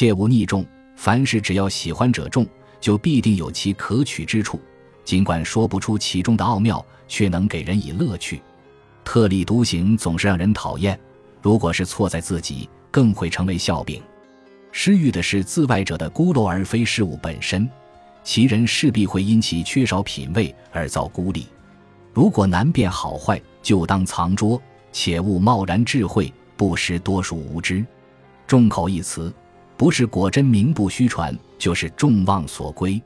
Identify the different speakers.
Speaker 1: 切勿逆众。凡事只要喜欢者众，就必定有其可取之处。尽管说不出其中的奥妙，却能给人以乐趣。特立独行总是让人讨厌，如果是错在自己，更会成为笑柄。失欲的是自外者的孤陋，而非事物本身。其人势必会因其缺少品味而遭孤立。如果难辨好坏，就当藏拙，且勿贸然智慧，不识多数无知。众口一词，不是果真名不虚传，就是众望所归。